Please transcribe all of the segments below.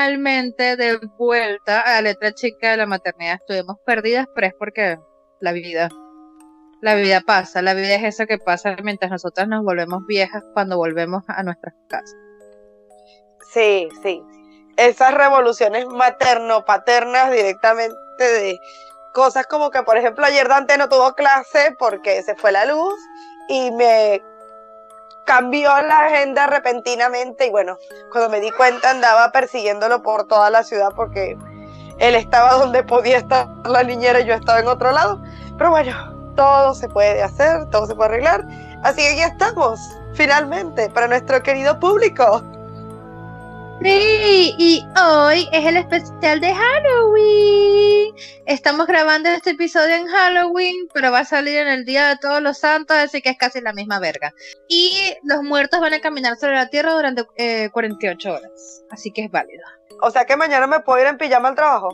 Finalmente de vuelta a la letra chica de la maternidad. Estuvimos perdidas, pero es porque la vida, la vida pasa. La vida es eso que pasa mientras nosotras nos volvemos viejas cuando volvemos a nuestras casas. Sí, sí. Esas revoluciones materno-paternas directamente de cosas como que, por ejemplo, ayer Dante no tuvo clase porque se fue la luz y me cambió la agenda repentinamente y bueno, cuando me di cuenta andaba persiguiéndolo por toda la ciudad porque él estaba donde podía estar la niñera y yo estaba en otro lado. Pero bueno, todo se puede hacer, todo se puede arreglar. Así que aquí estamos, finalmente, para nuestro querido público. Sí, y hoy es el especial de Halloween. Estamos grabando este episodio en Halloween, pero va a salir en el Día de Todos los Santos, así que es casi la misma verga. Y los muertos van a caminar sobre la Tierra durante 48 eh, horas, así que es válido. O sea que mañana me puedo ir en pijama al trabajo.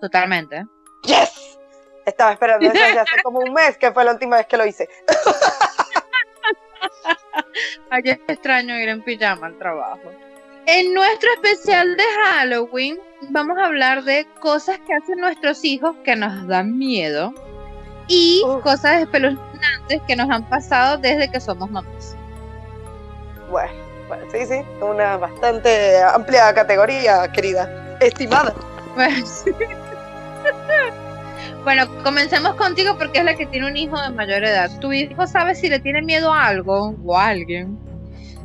Totalmente. ¡Yes! Estaba esperando eso desde hace como un mes, que fue la última vez que lo hice. Ayer es extraño ir en pijama al trabajo. En nuestro especial de Halloween vamos a hablar de cosas que hacen nuestros hijos que nos dan miedo y cosas espeluznantes que nos han pasado desde que somos mamás. Bueno, bueno, sí, sí, una bastante amplia categoría, querida, estimada. Bueno, comencemos contigo porque es la que tiene un hijo de mayor edad. ¿Tu hijo sabe si le tiene miedo a algo o a alguien?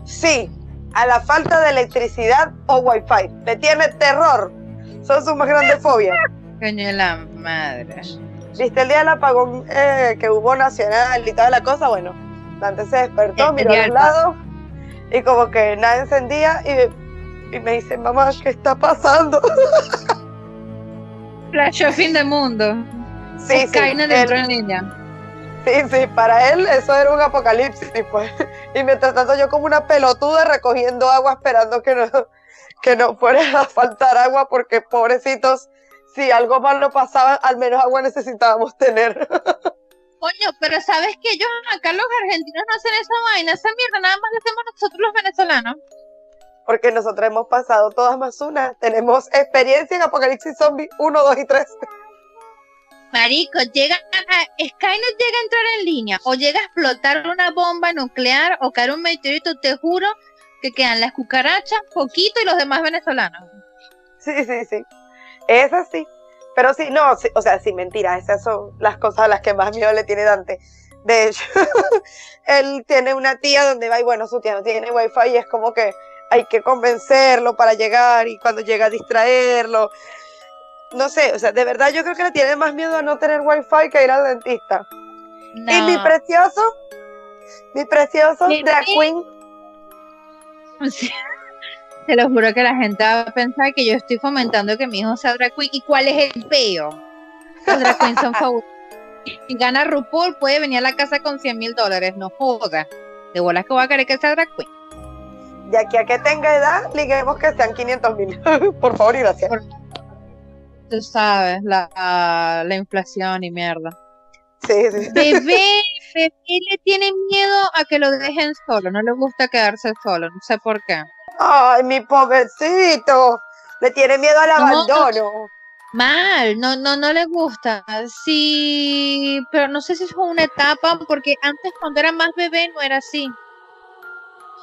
Sí, a la falta de electricidad o wifi. Le tiene terror. Son sus más grandes fobias. Coño la madre. ¿Viste el día del apagón eh, que hubo nacional y toda la cosa? Bueno, Dante se despertó, miró a los lados y como que nada encendía y, me dice, mamá, ¿qué está pasando? Flash fin de mundo. Sí, sí. dentro en línea. Sí, sí, para él eso era un apocalipsis, pues. Y mientras tanto yo como una pelotuda recogiendo agua esperando que no, que no fuera a faltar agua porque pobrecitos, si algo malo pasaba, al menos agua necesitábamos tener. Coño, pero ¿sabes que ellos acá los argentinos no hacen esa vaina, esa mierda, nada más lo hacemos nosotros los venezolanos? Porque nosotros hemos pasado todas más una, tenemos experiencia en Apocalipsis Zombie 1, 2 y 3. Marico, llega a, Skynet llega a entrar en línea o llega a explotar una bomba nuclear o caer un meteorito, te juro que quedan las cucarachas, poquito y los demás venezolanos. Sí, sí, sí. Es así. Pero sí, no, o sea, sí, mentira, esas son las cosas a las que más miedo le tiene Dante. De hecho, él tiene una tía donde va y bueno, su tía no tiene wifi y es como que hay que convencerlo para llegar y cuando llega a distraerlo no sé, o sea, de verdad yo creo que le tiene más miedo a no tener wifi que ir al dentista. Y mi precioso, mi precioso drag queen. Te lo juro que la gente va a pensar que yo estoy fomentando que mi hijo sea drag queen. ¿Y cuál es el peo? Los drag queens son favoritos. Si gana RuPaul, puede venir a la casa con 100 mil dólares. No joda. De bolas que voy a querer que sea drag queen. De aquí a que tenga edad, liguemos que sean 500 mil. Por favor y gracias tú sabes, la, la inflación y mierda. Sí, sí. Bebé, bebé le tiene miedo a que lo dejen solo, no le gusta quedarse solo, no sé por qué. Ay, mi pobrecito, le tiene miedo al abandono. Mal, no, no, no le gusta. Sí, pero no sé si es una etapa, porque antes cuando era más bebé no era así.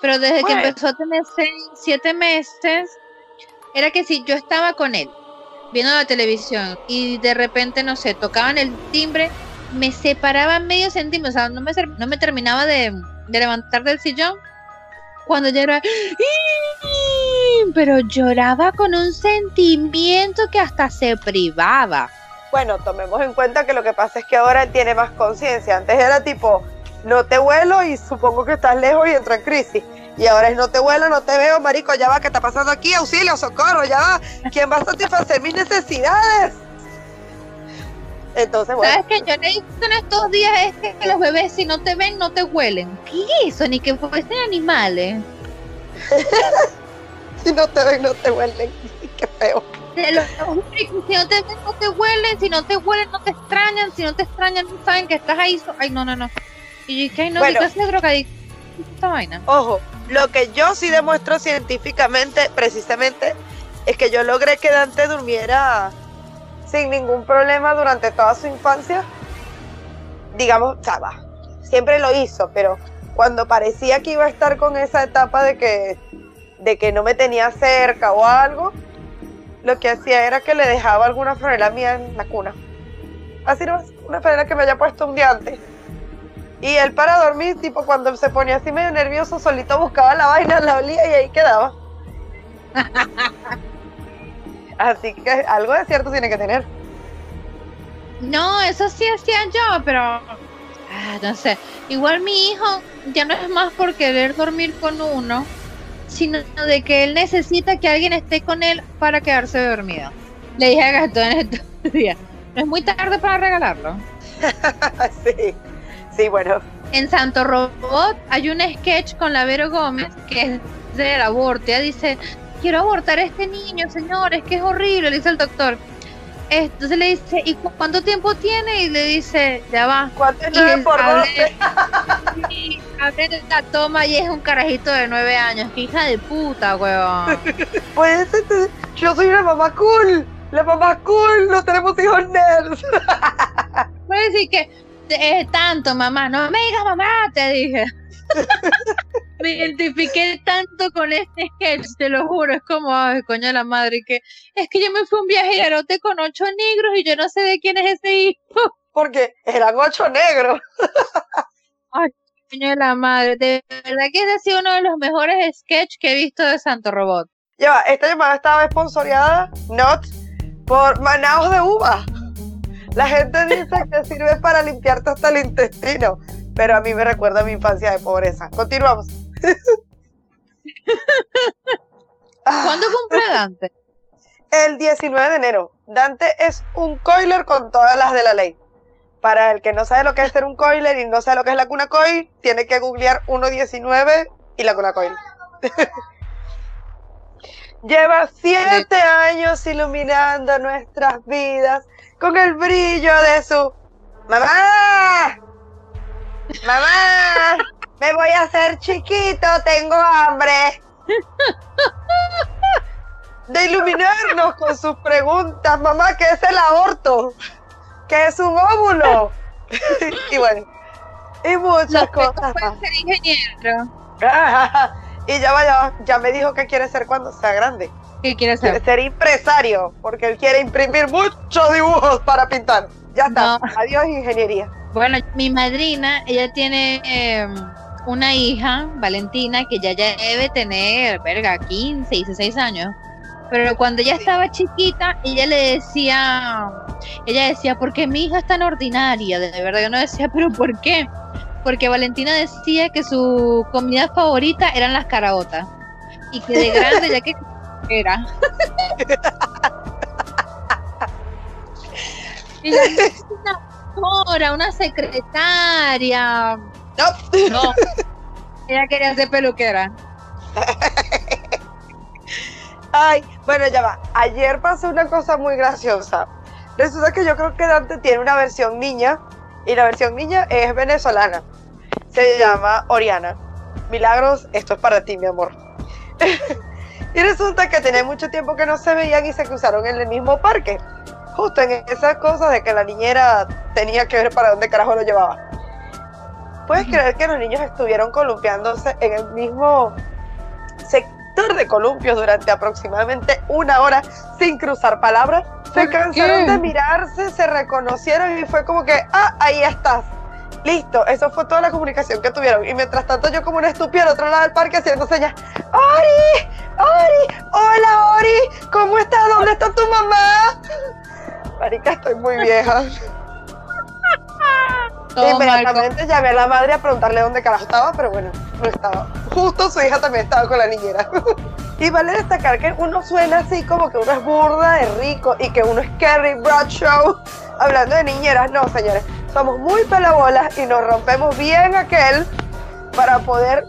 Pero desde que empezó a tener seis, siete meses, era que si yo estaba con él viendo la televisión y de repente, no sé, tocaban el timbre, me separaba medio centímetro, o sea, no me, no me terminaba de, levantar del sillón cuando ya era... Pero lloraba con un sentimiento que hasta se privaba. Bueno, tomemos en cuenta que lo que pasa es que ahora tiene más conciencia. Antes era tipo, no te vuelo y supongo que estás lejos y entra en crisis. Y ahora es no te vuelo, no te veo, marico, ya va, ¿qué está pasando aquí? Auxilio, socorro, ya va. ¿Quién va a satisfacer mis necesidades? Entonces, bueno. ¿Sabes qué? Yo le he en estos días es que los bebés si no te ven, no te huelen. ¿Qué es eso? Ni que fuesen animales. si no te ven, no te huelen. Qué feo. si no te ven, no te huelen. Si no te huelen, no te extrañan. Si no te extrañan, no saben que estás ahí. Ay, no, no, no. Y que no, bueno, ¿qué clase de drogadicto esta vaina? Ojo, Lo que yo sí demuestro científicamente, precisamente, es que yo logré que Dante durmiera sin ningún problema durante toda su infancia. Digamos, estaba. Siempre lo hizo, pero cuando parecía que iba a estar con esa etapa de que, de que no me tenía cerca o algo, lo que hacía era que le dejaba alguna franela mía en la cuna. Así no, una franela que me haya puesto un día antes. Y él para dormir, tipo cuando se ponía así medio nervioso, solito buscaba la vaina, la olía y ahí quedaba. así que algo de cierto tiene que tener. No, eso sí hacía yo, pero ah, no sé. Igual mi hijo ya no es más por querer dormir con uno, sino de que él necesita que alguien esté con él para quedarse dormido. Le dije a Gastón estos días, no es muy tarde para regalarlo. sí. Sí, bueno. En Santo Robot hay un sketch con la Vero Gómez que es del aborto. Ella dice, quiero abortar a este niño, señores, que es horrible, le dice el doctor. Entonces le dice, ¿y cuánto tiempo tiene? Y le dice, ya va. ¿Cuánto es nueve por Y abre la toma y es un carajito de nueve años. ¡Qué hija de puta, weón! pues yo soy una mamá cool. La mamá cool, no tenemos hijos nerds. Puede decir que es tanto, mamá. No me digas mamá, te dije. me identifiqué tanto con este sketch, te lo juro. Es como, ay, coño la madre, que es que yo me fui un viaje y arote con ocho negros y yo no sé de quién es ese hijo. Porque eran ocho negros. ay, coño de la madre. De verdad que ese ha sido uno de los mejores sketches que he visto de Santo Robot. Ya, esta llamada estaba esponsoreada, not por Manaos de Uva. La gente dice que sirve para limpiarte hasta el intestino, pero a mí me recuerda a mi infancia de pobreza. Continuamos. ¿Cuándo cumple Dante? El 19 de enero. Dante es un coiler con todas las de la ley. Para el que no sabe lo que es ser un coiler y no sabe lo que es la cuna coil, tiene que googlear 1.19 y la cuna coil. Lleva siete años iluminando nuestras vidas con el brillo de su mamá. Mamá, me voy a hacer chiquito, tengo hambre. De iluminarnos con sus preguntas, mamá, ¿qué es el aborto? ¿Qué es un óvulo? y bueno, y muchas cosas. ser ingeniero. y ya vaya, ya me dijo que quiere ser cuando sea grande. ¿Qué quiere ser? Ser empresario, porque él quiere imprimir muchos dibujos para pintar. Ya está. Adiós, ingeniería. Bueno, mi madrina, ella tiene em, una hija, Valentina, que ya, debe tener, verga, 15, 16 años. Pero cuando ella estaba chiquita, ella le decía, ella decía, ¿por qué mi hija es tan ordinaria? De verdad, yo no decía, ¿pero por qué? Porque Valentina decía que su comida favorita eran las caraotas. Y que de grande, ya que era. una una secretaria. No. no. Ella quería ser peluquera. Ay, bueno, ya va. Ayer pasó una cosa muy graciosa. Resulta que yo creo que Dante tiene una versión niña y la versión niña es venezolana. Se llama Oriana. Milagros, esto es para ti, mi amor. Y resulta que tenía mucho tiempo que no se veían y se cruzaron en el mismo parque. Justo en esas cosas de que la niñera tenía que ver para dónde carajo lo llevaba. ¿Puedes creer que los niños estuvieron columpiándose en el mismo sector de columpios durante aproximadamente una hora sin cruzar palabras? Se cansaron de mirarse, se reconocieron y fue como que, ah, ahí estás Listo, eso fue toda la comunicación que tuvieron. Y mientras tanto yo como una estúpida al otro lado del parque haciendo señas. ¡Ori! ¡Ori! ¡Hola, Ori! ¿Cómo estás? ¿Dónde está tu mamá? Marica, estoy muy vieja. Inmediatamente llamé a la madre a preguntarle dónde carajo estaba, pero bueno, no estaba. Justo su hija también estaba con la niñera. y vale destacar que uno suena así como que uno es burda de rico y que uno es Carrie Bradshaw hablando de niñeras. No, señores, somos muy pelabolas y nos rompemos bien aquel para poder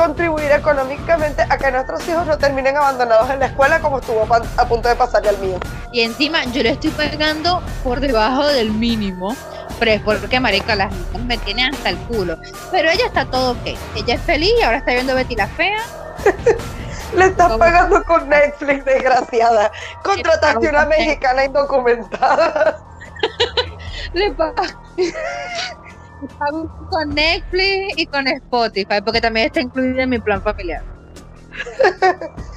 contribuir económicamente a que nuestros hijos no terminen abandonados en la escuela como estuvo a punto de pasarle al mío. Y encima yo le estoy pagando por debajo del mínimo AliExpress, porque marica, las me tiene hasta el culo. Pero ella está todo ok. Ella es feliz y ahora está viendo Betty la Fea. Le estás pagando con Netflix, desgraciada. Contrataste una mexicana indocumentada. Le pago con Netflix y con Spotify, porque también está incluido en mi plan familiar.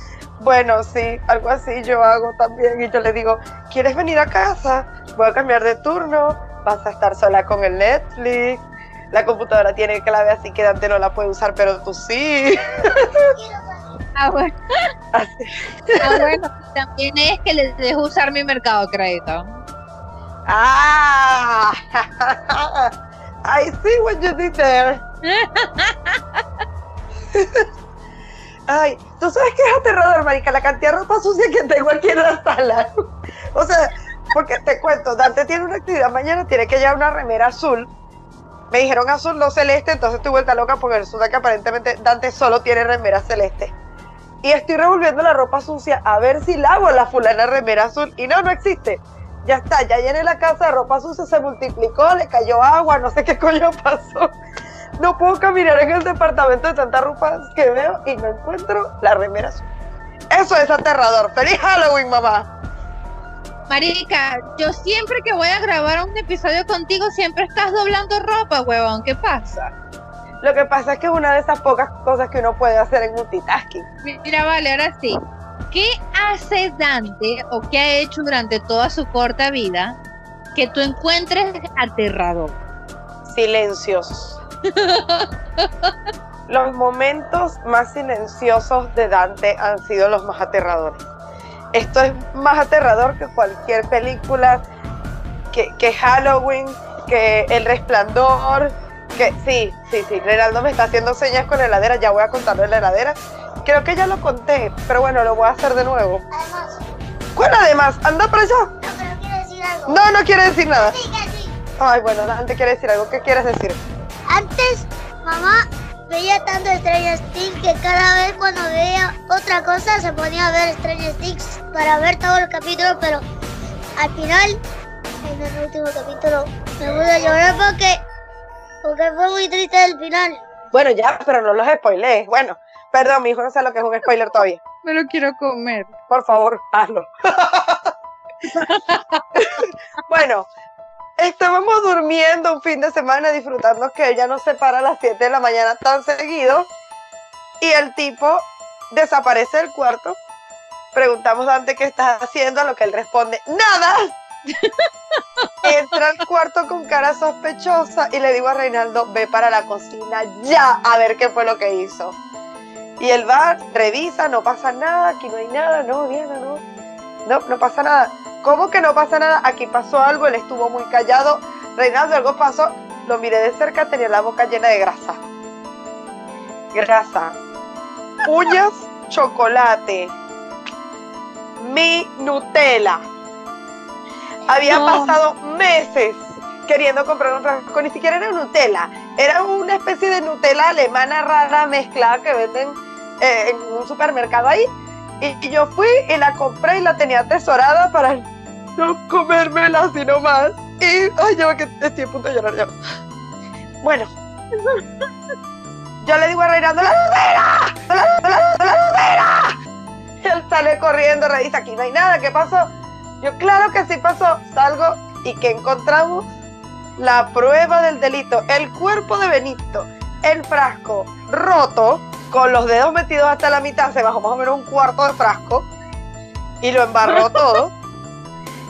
Bueno, sí, algo así yo hago también y yo le digo, ¿quieres venir a casa? Voy a cambiar de turno, vas a estar sola con el Netflix, la computadora tiene clave así que Dante no la puede usar, pero tú sí. Ah, bueno. Ah, bueno, también es que les dejo usar mi mercado crédito. Ah, I see what you did there. Ay, tú sabes que es aterrador, marica, la cantidad de ropa sucia que tengo aquí en la sala. o sea, porque te cuento, Dante tiene una actividad mañana, tiene que llevar una remera azul. Me dijeron azul, no celeste, entonces estoy vuelta loca porque resulta que aparentemente Dante solo tiene remera celeste. Y estoy revolviendo la ropa sucia a ver si lavo la fulana remera azul. Y no, no existe. Ya está, ya llené la casa de ropa sucia, se multiplicó, le cayó agua, no sé qué coño pasó. No puedo caminar en el departamento de tantas ropas que veo y no encuentro la remera azul. Eso es aterrador. ¡Feliz Halloween, mamá! Marica, yo siempre que voy a grabar un episodio contigo, siempre estás doblando ropa, huevón. ¿Qué pasa? Lo que pasa es que es una de esas pocas cosas que uno puede hacer en multitasking. Mira, vale, ahora sí. ¿Qué hace Dante o qué ha hecho durante toda su corta vida que tú encuentres aterrador? Silencios. los momentos más silenciosos de Dante han sido los más aterradores. Esto es más aterrador que cualquier película, que, Halloween, que El Resplandor, que sí, sí, sí, Reinaldo me está haciendo señas con la heladera, ya voy a contarlo de la heladera. Creo que ya lo conté, pero bueno, lo voy a hacer de nuevo. Además. ¿Cuál además? ¿Anda para allá? No, pero quiere decir algo. No, no quiere decir nada. Sí, que sí. Ay, bueno, Dante quiere decir algo. ¿Qué quieres decir? Antes, mamá veía tanto Stranger Things que cada vez cuando veía otra cosa se ponía a ver Stranger Things para ver todo el capítulo, pero al final, en el último capítulo, me puse a llorar porque, porque fue muy triste el final. Bueno, ya, pero no los spoilees. Bueno, perdón, mi hijo no sabe lo que es un spoiler todavía. Me lo quiero comer. Por favor, hazlo. bueno, estábamos durmiendo un fin de semana disfrutando que ella nos separa a las 7 de la mañana tan seguido y el tipo desaparece del cuarto. Preguntamos antes qué estás haciendo, a lo que él responde, nada. Entra al cuarto con cara sospechosa y le digo a Reinaldo, ve para la cocina ya a ver qué fue lo que hizo. Y él va, revisa, no pasa nada, aquí no hay nada, no, Diana, no. No, no pasa nada. ¿Cómo que no pasa nada? Aquí pasó algo, él estuvo muy callado. Reinaldo, algo pasó. Lo miré de cerca, tenía la boca llena de grasa. Grasa. Uñas, chocolate. Mi Nutella. Había pasado meses queriendo comprar un frasco, ni siquiera era Nutella, era una especie de Nutella alemana rara mezclada que venden eh, en un supermercado ahí. Y, yo fui y la compré y la tenía atesorada para no comérmela sino más. Y, ay, ya que estoy a punto de llorar ya. Bueno, yo le digo a Reinaldo, ¡la ¡La, la, la, Él sale corriendo, revisa, aquí no hay nada, ¿qué pasó? Yo, claro que sí pasó, salgo y que encontramos la prueba del delito, el cuerpo de Benito, el frasco roto, con los dedos metidos hasta la mitad, se bajó más o menos un cuarto de frasco y lo embarró todo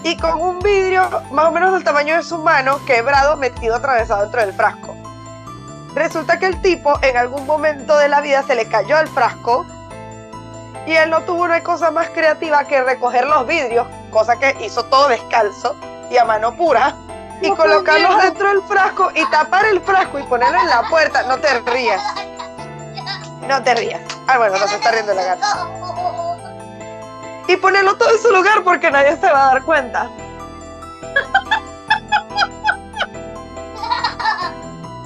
y con un vidrio más o menos del tamaño de su mano quebrado metido atravesado dentro del frasco. Resulta que el tipo en algún momento de la vida se le cayó el frasco y él no tuvo una cosa más creativa que recoger los vidrios, cosa que hizo todo descalzo y a mano pura, y colocarlos dentro del frasco y tapar el frasco y ponerlo en la puerta. No te rías. No te rías. Ah, bueno, no se está riendo la gata y ponerlo todo en su lugar porque nadie se va a dar cuenta.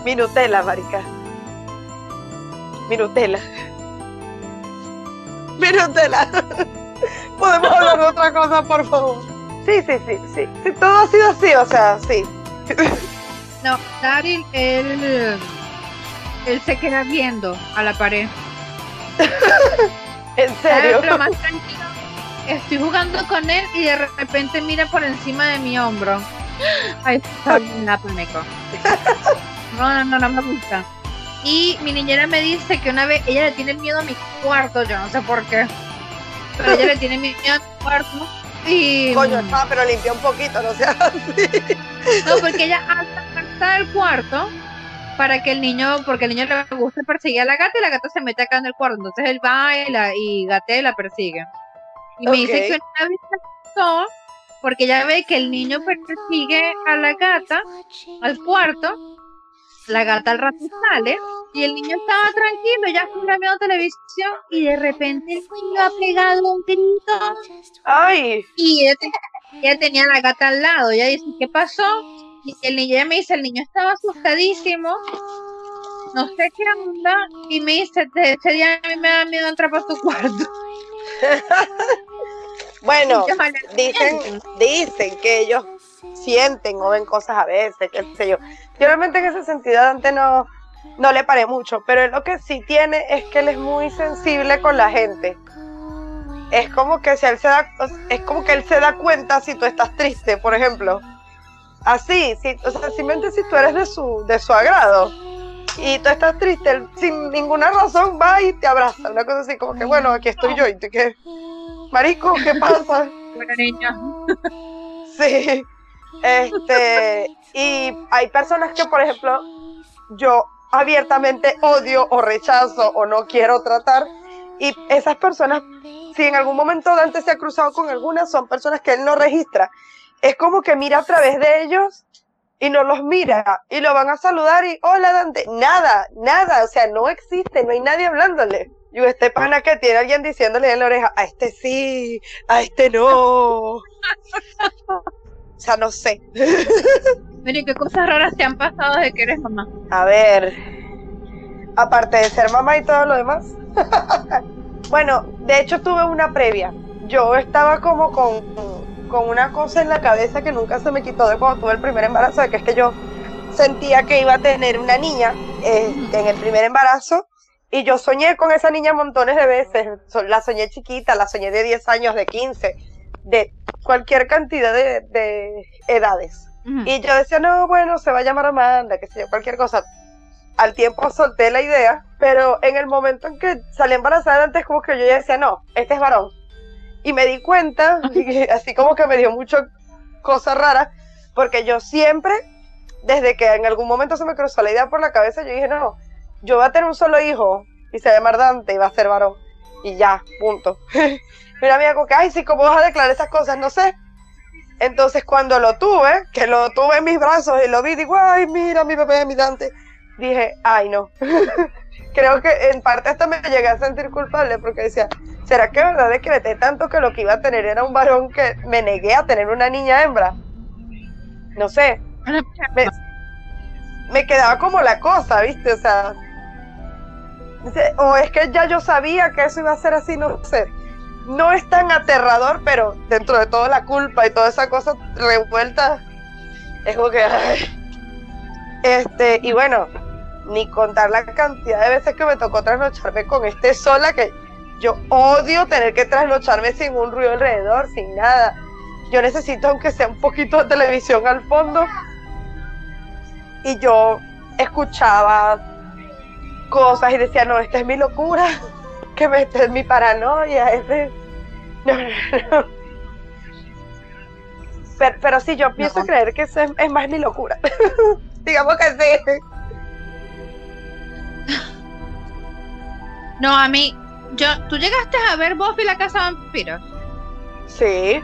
Mi Nutella, marica. Mi Nutella. Podemos hablar de otra cosa, por favor. Sí, sí, sí, sí. Sí, todo ha sido así, o sea, sí. No, Daryl, él, él se queda viendo a la pared. ¿En serio? Lo más tranquilo. Estoy jugando con él y de repente mira por encima de mi hombro. Ay, está la pánico. No, no, no, no me gusta. Y mi niñera me dice que una vez ella le tiene miedo a mi cuarto, yo no sé por qué. Pero ella le tiene miedo a mi cuarto. Y. Coño, está, pero limpió un poquito, no sea así. No, porque ella alza el cuarto para que el niño, porque el niño le gusta perseguir a la gata y la gata se mete acá en el cuarto. Entonces él va y, la, y gatea y la persigue. Y me dice que una vez pasó porque ella ve que el niño persigue a la gata al cuarto la gata al rato sale y el niño estaba tranquilo, ya está viendo televisión y de repente el niño ha pegado un grito. ¡Ay! Y ella, tenía la gata al lado. Ella dice, ¿qué pasó? Y el niño, ella me dice, el niño estaba asustadísimo. No sé qué onda. Y me dice, ese día a mí me da miedo entrar por tu cuarto. bueno, dicen, dicen que ellos sienten o ven cosas a veces, qué sé yo. Yo realmente en ese sentido antes no, no le paré mucho, pero lo que sí tiene es que él es muy sensible con la gente. Es como que si él se da, es como que él se da cuenta si tú estás triste, por ejemplo. Así, si, o sea, simplemente si tú eres de su, de su agrado y tú estás triste, él sin ninguna razón va y te abraza. Una cosa así como que, bueno, aquí estoy yo y te que, marico, ¿qué pasa? Niña. Sí. Este, y hay personas que, por ejemplo, yo abiertamente odio o rechazo o no quiero tratar. Y esas personas, si en algún momento Dante se ha cruzado con algunas, son personas que él no registra. Es como que mira a través de ellos y no los mira y lo van a saludar y hola Dante. Nada, nada, o sea, no existe, no hay nadie hablándole. Y este pana que tiene alguien diciéndole en la oreja, a este sí, a este no. O sea, no sé. Mire, ¿qué cosas raras te han pasado desde que eres mamá? A ver, aparte de ser mamá y todo lo demás. bueno, de hecho tuve una previa. Yo estaba como con, con una cosa en la cabeza que nunca se me quitó de cuando tuve el primer embarazo, de que es que yo sentía que iba a tener una niña este, en el primer embarazo y yo soñé con esa niña montones de veces. La soñé chiquita, la soñé de 10 años, de 15 de cualquier cantidad de, edades. Y yo decía, no, bueno, se va a llamar Amanda, que sé yo, cualquier cosa. Al tiempo solté la idea, pero en el momento en que salí embarazada, antes como que yo ya decía, no, este es varón. Y me di cuenta, así como que me dio mucho cosa rara, porque yo siempre, desde que en algún momento se me cruzó la idea por la cabeza, yo dije, no, yo voy a tener un solo hijo y se va a llamar Dante y va a ser varón. Y ya, punto. Mira, mía, como que, ay, sí, ¿cómo vas a declarar esas cosas? No sé. Entonces, cuando lo tuve, que lo tuve en mis brazos y lo vi, digo, ay, mira, mi bebé, mi Dante, dije, ay, no. Creo que en parte hasta me llegué a sentir culpable porque decía, ¿será que verdad decreté tanto que lo que iba a tener era un varón que me negué a tener una niña hembra? No sé. Me, me quedaba como la cosa, ¿viste? O sea, o es que ya yo sabía que eso iba a ser así, no sé no es tan aterrador, pero dentro de toda la culpa y toda esa cosa revuelta, es como que... Este, y bueno, ni contar la cantidad de veces que me tocó trasnocharme con este sola, que yo odio tener que trasnocharme sin un ruido alrededor, sin nada. Yo necesito, aunque sea un poquito de televisión al fondo. Y yo escuchaba cosas y decía, no, esta es mi locura que me, es mi paranoia, es Pero, sí, yo pienso creer que eso es, más mi locura. Digamos que sí. No, a mí, yo, ¿tú llegaste a ver Buffy la casa de vampiros? Sí.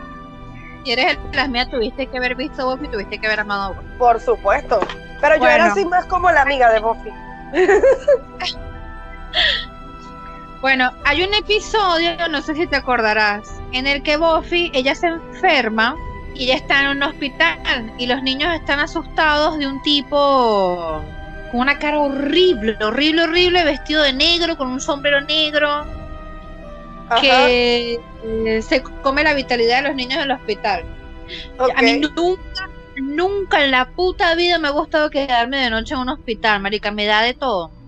Si eres el, las mías, tuviste que haber visto Buffy, tuviste que haber amado Buffy. Por supuesto. Pero yo era así más como la amiga de Buffy. Bueno, hay un episodio, no sé si te acordarás, en el que Buffy, ella se enferma y ella está en un hospital y los niños están asustados de un tipo con una cara horrible, horrible, horrible, vestido de negro, con un sombrero negro, que eh, se come la vitalidad de los niños en el hospital. A mí nunca nunca en la puta vida me ha gustado quedarme de noche en un hospital, marica, me da de todo.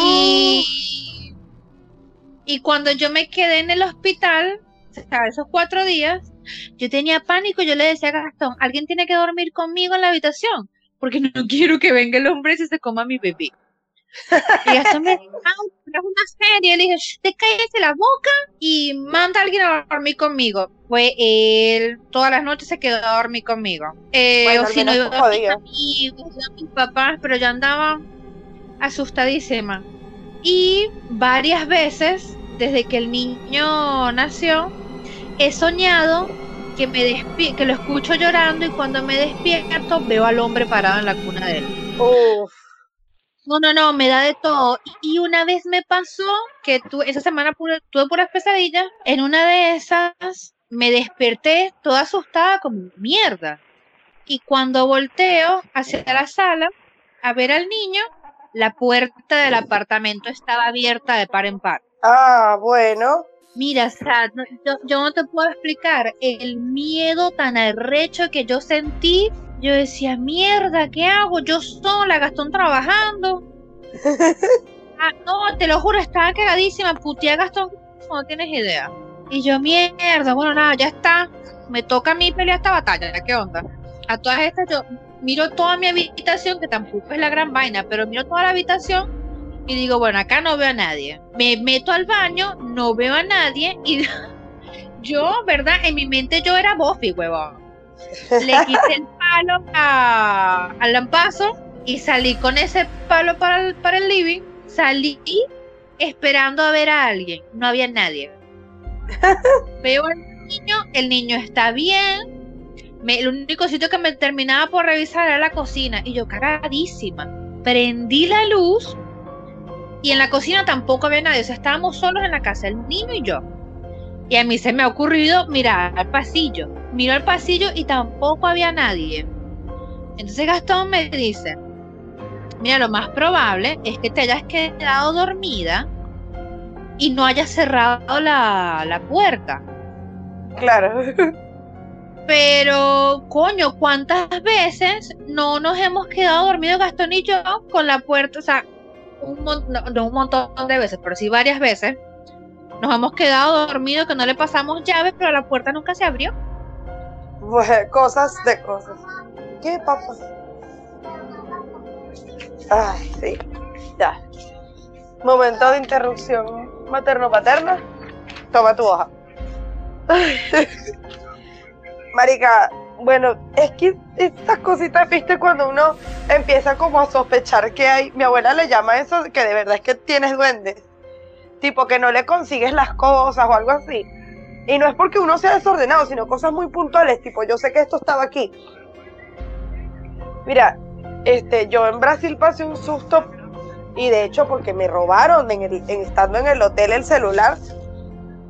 Y, mm. y cuando yo me quedé en el hospital, esos cuatro días, yo tenía pánico, yo le decía a Gastón, alguien tiene que dormir conmigo en la habitación, porque no quiero que venga el hombre y se coma mi bebé. Y Gastón me dijo, ah, es una serie, le dije, te cállate la boca y manda a alguien a dormir conmigo. Fue él, todas las noches se quedó a dormir conmigo. Eh, o si no, iba a mis amigos, a mis papás, pero yo andaba asustadísima. Y varias veces, desde que el niño nació, he soñado que me que lo escucho llorando y cuando me despierto veo al hombre parado en la cuna de él. No, no, no, me da de todo. Y una vez me pasó que tu, esa semana tuve puras pesadillas. En una de esas me desperté toda asustada como mierda. Y cuando volteo hacia la sala a ver al niño, la puerta del apartamento estaba abierta de par en par. Ah, bueno. Mira, Sad, yo, no te puedo explicar el miedo tan arrecho que yo sentí. Yo decía, mierda, ¿qué hago? Yo sola, Gastón trabajando. ah, no, te lo juro, estaba cagadísima. Puteé a Gastón, no tienes idea. Y yo, mierda, bueno, nada, ya está. Me toca a mí pelear esta batalla, ¿qué onda? A todas estas yo miro toda mi habitación, que tampoco es la gran vaina, pero miro toda la habitación y digo, bueno, acá no veo a nadie. Me meto al baño, no veo a nadie y yo, ¿verdad? En mi mente yo era Buffy, huevón. Le quité el palo al lampazo y salí con ese palo para el, para el living. Salí esperando a ver a alguien. No había nadie. Veo al niño, el niño está bien, el único sitio que me terminaba por revisar era la cocina y yo cagadísima. Prendí la luz y en la cocina tampoco había nadie, o sea, estábamos solos en la casa, el niño y yo. Y a mí se me ha ocurrido mirar al pasillo. Miro al pasillo y tampoco había nadie. Entonces Gastón me dice, mira, lo más probable es que te hayas quedado dormida y no hayas cerrado la, la puerta. Claro. Pero, coño, ¿cuántas veces no nos hemos quedado dormidos Gastón y yo con la puerta? O sea, un no, un montón de veces, pero sí varias veces. Nos hemos quedado dormidos que no le pasamos llaves, pero la puerta nunca se abrió. Bueno, cosas de cosas. ¿Qué, papá? Ay, sí. Ya. Momento de interrupción materno-paterna. Toma tu hoja. Marica, bueno, es que estas cositas, viste, cuando uno empieza como a sospechar que hay, mi abuela le llama eso que de verdad es que tienes duendes, tipo que no le consigues las cosas o algo así. Y no es porque uno sea desordenado, sino cosas muy puntuales, tipo yo sé que esto estaba aquí. Mira, este, yo en Brasil pasé un susto y de hecho porque me robaron en estando en el hotel el celular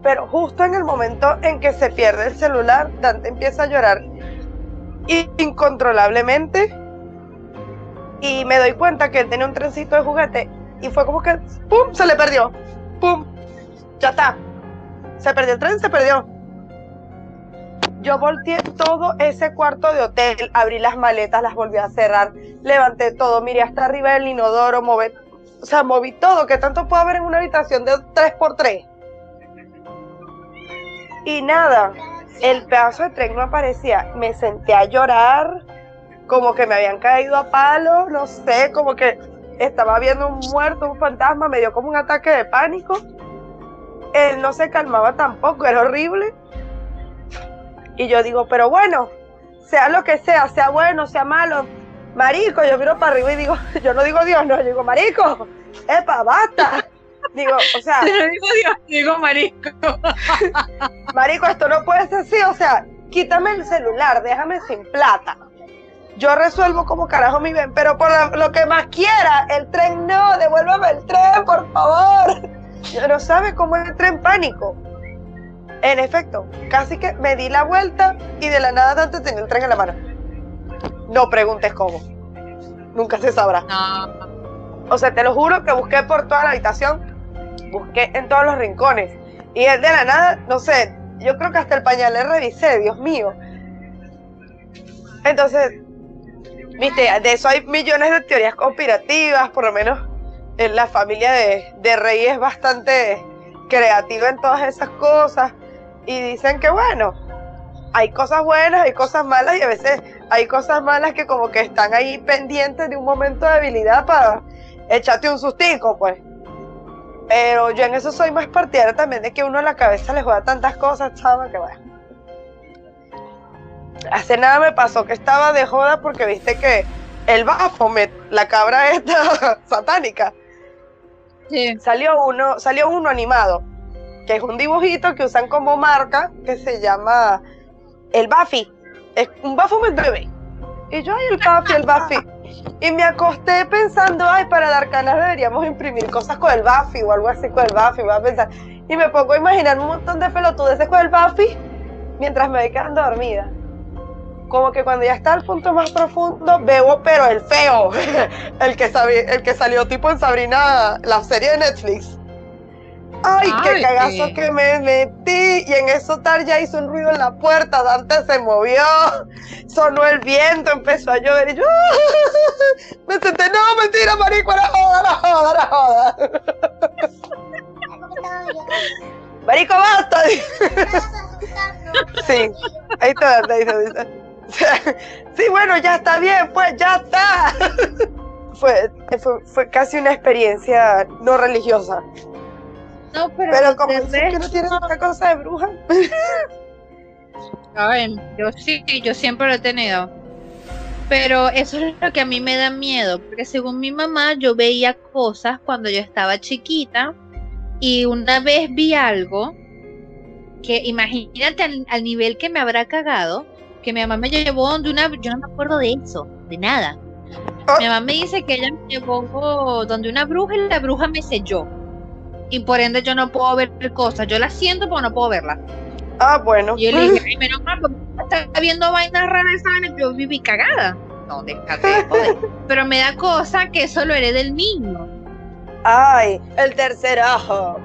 pero justo en el momento en que se pierde el celular, Dante empieza a llorar incontrolablemente y me doy cuenta que él tenía un trencito de juguete y fue como que ¡pum! se le perdió. ¡Pum! Ya está. Se perdió el tren, se perdió. Yo volteé todo ese cuarto de hotel, abrí las maletas, las volví a cerrar, levanté todo, miré hasta arriba del inodoro, moví, o sea, moví todo, que tanto puede haber en una habitación de 3x3. Y nada, el pedazo de tren no aparecía. Me senté a llorar, como que me habían caído a palo, no sé, como que estaba viendo un muerto, un fantasma, me dio como un ataque de pánico. Él no se calmaba tampoco, era horrible. Y yo digo, pero bueno, sea lo que sea, sea bueno, sea malo, marico, yo miro para arriba y digo, yo no digo Dios, no, yo digo, marico, epa, basta. Digo, o sea. Te digo Dios, digo marico. Marico, esto no puede ser así, o sea, quítame el celular, déjame sin plata. Yo resuelvo como carajo mi bien, pero por lo que más quiera, el tren no, devuélvame el tren, por favor. Yo no sabe cómo entré en pánico. En efecto, casi que me di la vuelta y de la nada antes tenía el tren en la mano. No preguntes cómo. Nunca se sabrá. O sea, te lo juro que busqué por toda la habitación busqué en todos los rincones. Y él de la nada, no sé, yo creo que hasta el pañal le revisé, Dios mío. Entonces, viste, de eso hay millones de teorías conspirativas, por lo menos en la familia de, de Rey es bastante creativa en todas esas cosas y dicen que bueno, hay cosas buenas, hay cosas malas y a veces hay cosas malas que como que están ahí pendientes de un momento de debilidad para echarte un sustico, pues. Pero yo en eso soy más partidaria también de que uno a la cabeza le juega tantas cosas, chava, que bueno. Hace nada me pasó que estaba de joda porque viste que el Baphomet, la cabra esta satánica, salió uno, salió uno animado, que es un dibujito que usan como marca que se llama el Buffy. Es un Baphomet bebé. Y yo, ay, el Buffy, el Buffy. Y me acosté pensando, ay, para dar canas deberíamos imprimir cosas con el Buffy o algo así con el Buffy, voy a pensar. Y me pongo a imaginar un montón de pelotudeces con el Buffy mientras me voy quedando dormida como que cuando ya está al punto más profundo, veo, pero el feo, el que, el que salió tipo en Sabrina, la serie de Netflix. Ay, qué cagazo que me metí. Y en eso Tar ya hizo un ruido en la puerta. Dante se movió. Sonó el viento, empezó a llover. Y yo me senté. No, mentira, marico, era joda, era joda, era joda. Marico, basta. sí, ahí está, dice, dice. sí, bueno, ya está bien, pues ya está. fue, fue, casi una experiencia no religiosa. No, pero, pero como que no tiene otra cosa de bruja. Yo sí, yo siempre lo he tenido. Pero eso es lo que a mí me da miedo, porque según mi mamá yo veía cosas cuando yo estaba chiquita y una vez vi algo que imagínate al nivel que me habrá cagado, que mi mamá me llevó donde una, yo no me acuerdo de eso, de nada. Mi mamá me dice que ella me llevó donde una bruja y la bruja me selló. Y por ende yo no puedo ver cosas. Yo la siento, pero no puedo verla. Ah, bueno. Y yo le dije, menos mal, porque está viendo vainas raras, ¿saben? Yo viví cagada. No, déjate joder. Pero me da cosa que eso lo del niño. Ay, el tercer ojo.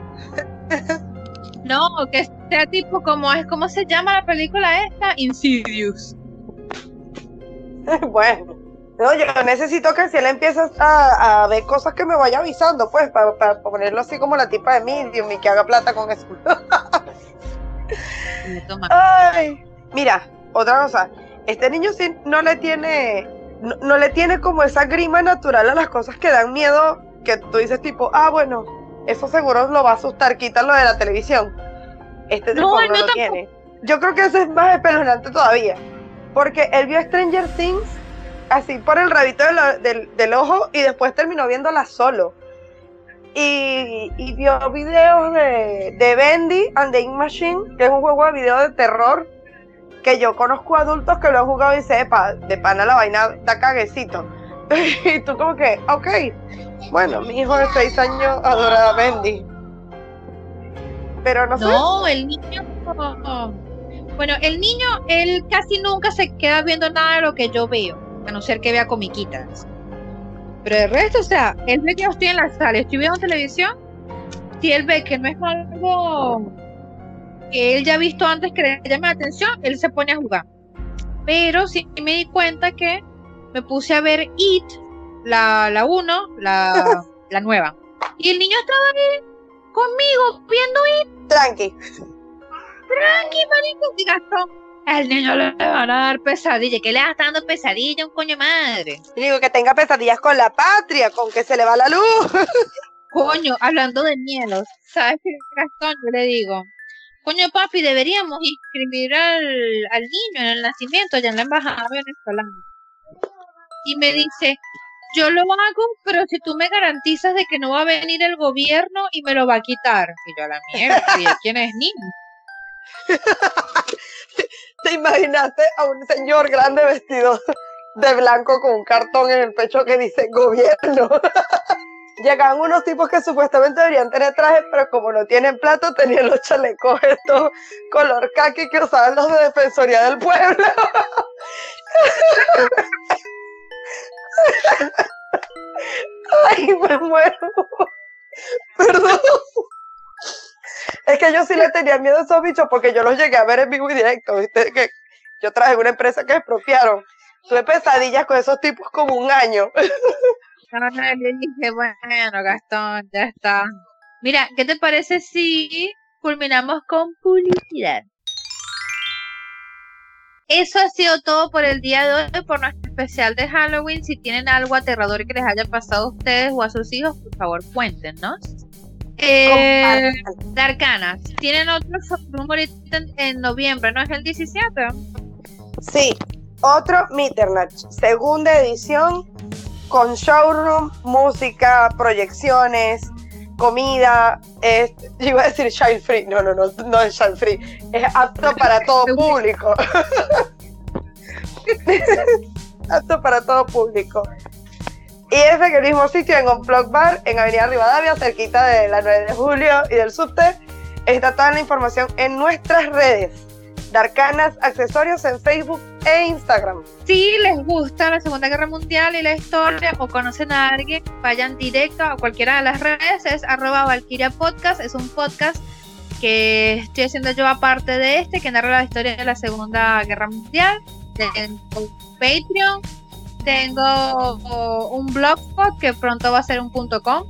No, que sea tipo como es, ¿cómo se llama la película esta? Insidious. bueno, no, yo necesito que si él empieza a, ver cosas que me vaya avisando, pues, para, ponerlo así como la tipa de medium y que haga plata con eso. Ay, mira, otra cosa, este niño sí no le tiene, no le tiene como esa grima natural a las cosas que dan miedo, que tú dices tipo, ah, bueno, eso seguro lo va a asustar, quítalo de la televisión. Este no, no, lo tiene. Yo creo que eso es más espeluznante todavía. Porque él vio Stranger Things así por el rabito del, ojo y después terminó viéndola solo. Y, vio videos de, de Bendy and the Ink Machine, que es un juego de video de terror que yo conozco adultos que lo han jugado y sepa, de pana la vaina da caguecito. y tú como que, ok, bueno, mi hijo de seis años adora a Bendy. Pero no, no el niño. Bueno, el niño, él casi nunca se queda viendo nada de lo que yo veo, a no ser que vea comiquitas. Pero el resto, o sea, él ve que yo estoy en la sala, estoy viendo televisión. Si él ve que no es algo que él ya ha visto antes que le llame la atención, él se pone a jugar. Pero sí me di cuenta que me puse a ver It la, la uno, la, la nueva. Y el niño estaba ahí conmigo viendo y Tranqui. Tranqui, marico, y Gastón. Al niño le van a dar pesadilla. ¿Qué le está dando pesadilla un coño madre? digo que tenga pesadillas con la patria, con que se le va la luz. coño, hablando de miedos, ¿sabes qué, Gastón? Yo le digo, coño papi, deberíamos inscribir al, al niño en el nacimiento allá en la embajada venezolana. Y me dice, yo lo hago, pero si tú me garantizas de que no va a venir el gobierno y me lo va a quitar. Y yo a la mierda, quién es niño? ¿Te imaginaste a un señor grande vestido de blanco con un cartón en el pecho que dice gobierno? Llegaban unos tipos que supuestamente deberían tener trajes, pero como no tienen plato, tenían los chalecos estos color kaki que usaban los de Defensoría del Pueblo. Ay, me muero. Perdón. Es que yo sí le tenía miedo a esos bichos porque yo los llegué a ver en vivo y directo, ¿viste? Que yo traje una empresa que expropiaron tuve pesadillas con esos tipos como un año. Le dije, bueno, Gastón, ya está. Mira, ¿qué te parece si culminamos con publicidad? Eso ha sido todo por el día de hoy, por nuestro especial de Halloween. Si tienen algo aterrador que les haya pasado a ustedes o a sus hijos, por favor, cuéntenos. Eh, Darkanas, tienen otro rumor en, en noviembre, ¿no es el 17? Sí, otro Mitternacht, segunda edición, con showroom, música, proyecciones, comida. Es, yo iba a decir child free, no, no, no, no es child free, es apto para todo público. apto para todo público. Y es en el mismo sitio, en Unplug Bar, en Avenida Rivadavia, cerquita de la 9 de julio y del subte. Está toda la información en nuestras redes. Darkanas Accesorios en Facebook e Instagram. Si les gusta la Segunda Guerra Mundial y la historia o conocen a alguien, vayan directo a cualquiera de las redes. Es arroba Valkyria Podcast. Es un podcast que estoy haciendo yo aparte de este, que narra la historia de la Segunda Guerra Mundial. Tengo Patreon, tengo un blogspot que pronto va a ser un punto .com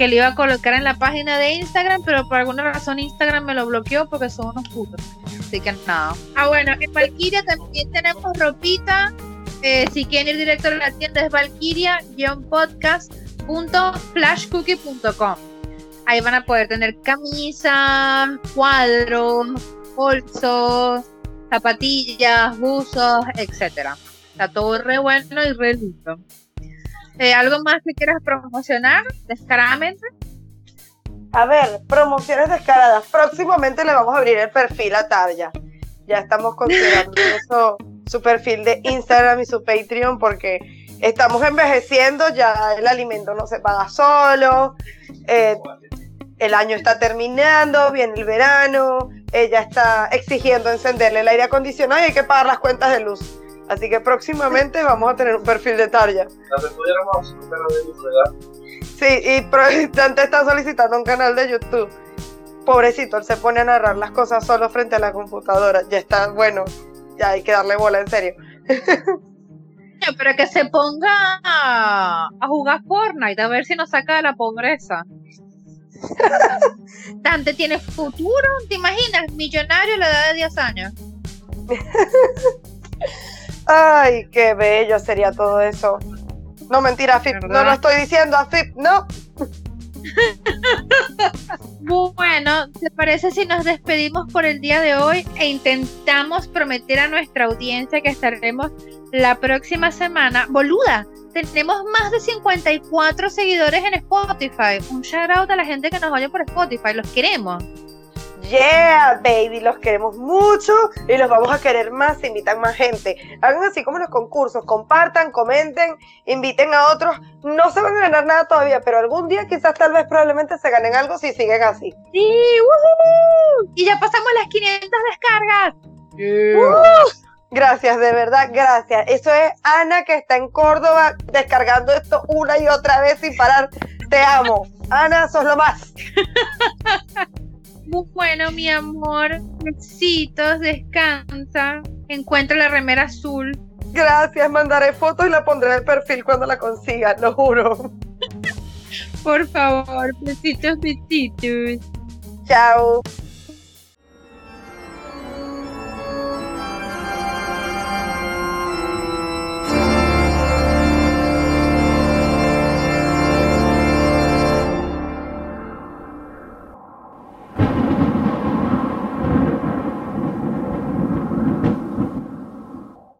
que le iba a colocar en la página de Instagram, pero por alguna razón Instagram me lo bloqueó porque son unos putos. Así que nada. Ah, bueno, en Valkyria también tenemos ropita. Eh, si quieren ir directo a la tienda es valkyria-podcast.flashcookie.com. Ahí van a poder tener camisas, cuadros, bolsos, zapatillas, buzos, etcétera. Está todo re bueno y re lindo. Eh, ¿Algo más que quieras promocionar descaradamente? A ver, promociones descaradas. Próximamente le vamos a abrir el perfil a Tarja. Ya estamos considerando eso, su perfil de Instagram y su Patreon, porque estamos envejeciendo, ya el alimento no se paga solo, eh, el año está terminando, viene el verano, ella está exigiendo encenderle el aire acondicionado y hay que pagar las cuentas de luz. Así que próximamente vamos a tener un perfil de Tarja. Sí, y Dante está solicitando un canal de YouTube. Pobrecito, él se pone a narrar las cosas solo frente a la computadora. Ya está, bueno, ya hay que darle bola, en serio. Pero que se ponga a, jugar Fortnite, a ver si nos saca de la pobreza. Dante tiene futuro, ¿te imaginas? Millonario a la edad de 10 años. Ay, qué bello sería todo eso. No, mentira, Afip, no lo estoy diciendo, Afip, no. Bueno, ¿te parece si nos despedimos por el día de hoy e intentamos prometer a nuestra audiencia que estaremos la próxima semana? Boluda, tenemos más de 54 seguidores en Spotify. Un shout out a la gente que nos oye por Spotify, los queremos. Yeah, baby, los queremos mucho y los vamos a querer más si invitan más gente. Hagan así como los concursos, compartan, comenten, inviten a otros. No se van a ganar nada todavía, pero algún día quizás tal vez probablemente se ganen algo si siguen así. Sí, woohoo. Y ya pasamos las 500 descargas. Uh, gracias, de verdad, gracias. Eso es Ana que está en Córdoba descargando esto una y otra vez sin parar. Te amo. Ana, sos lo más. Muy bueno, mi amor. Besitos, descansa. Encuentra la remera azul. Gracias, mandaré fotos y la pondré en el perfil cuando la consiga, lo juro. Por favor, besitos, besitos. Chao.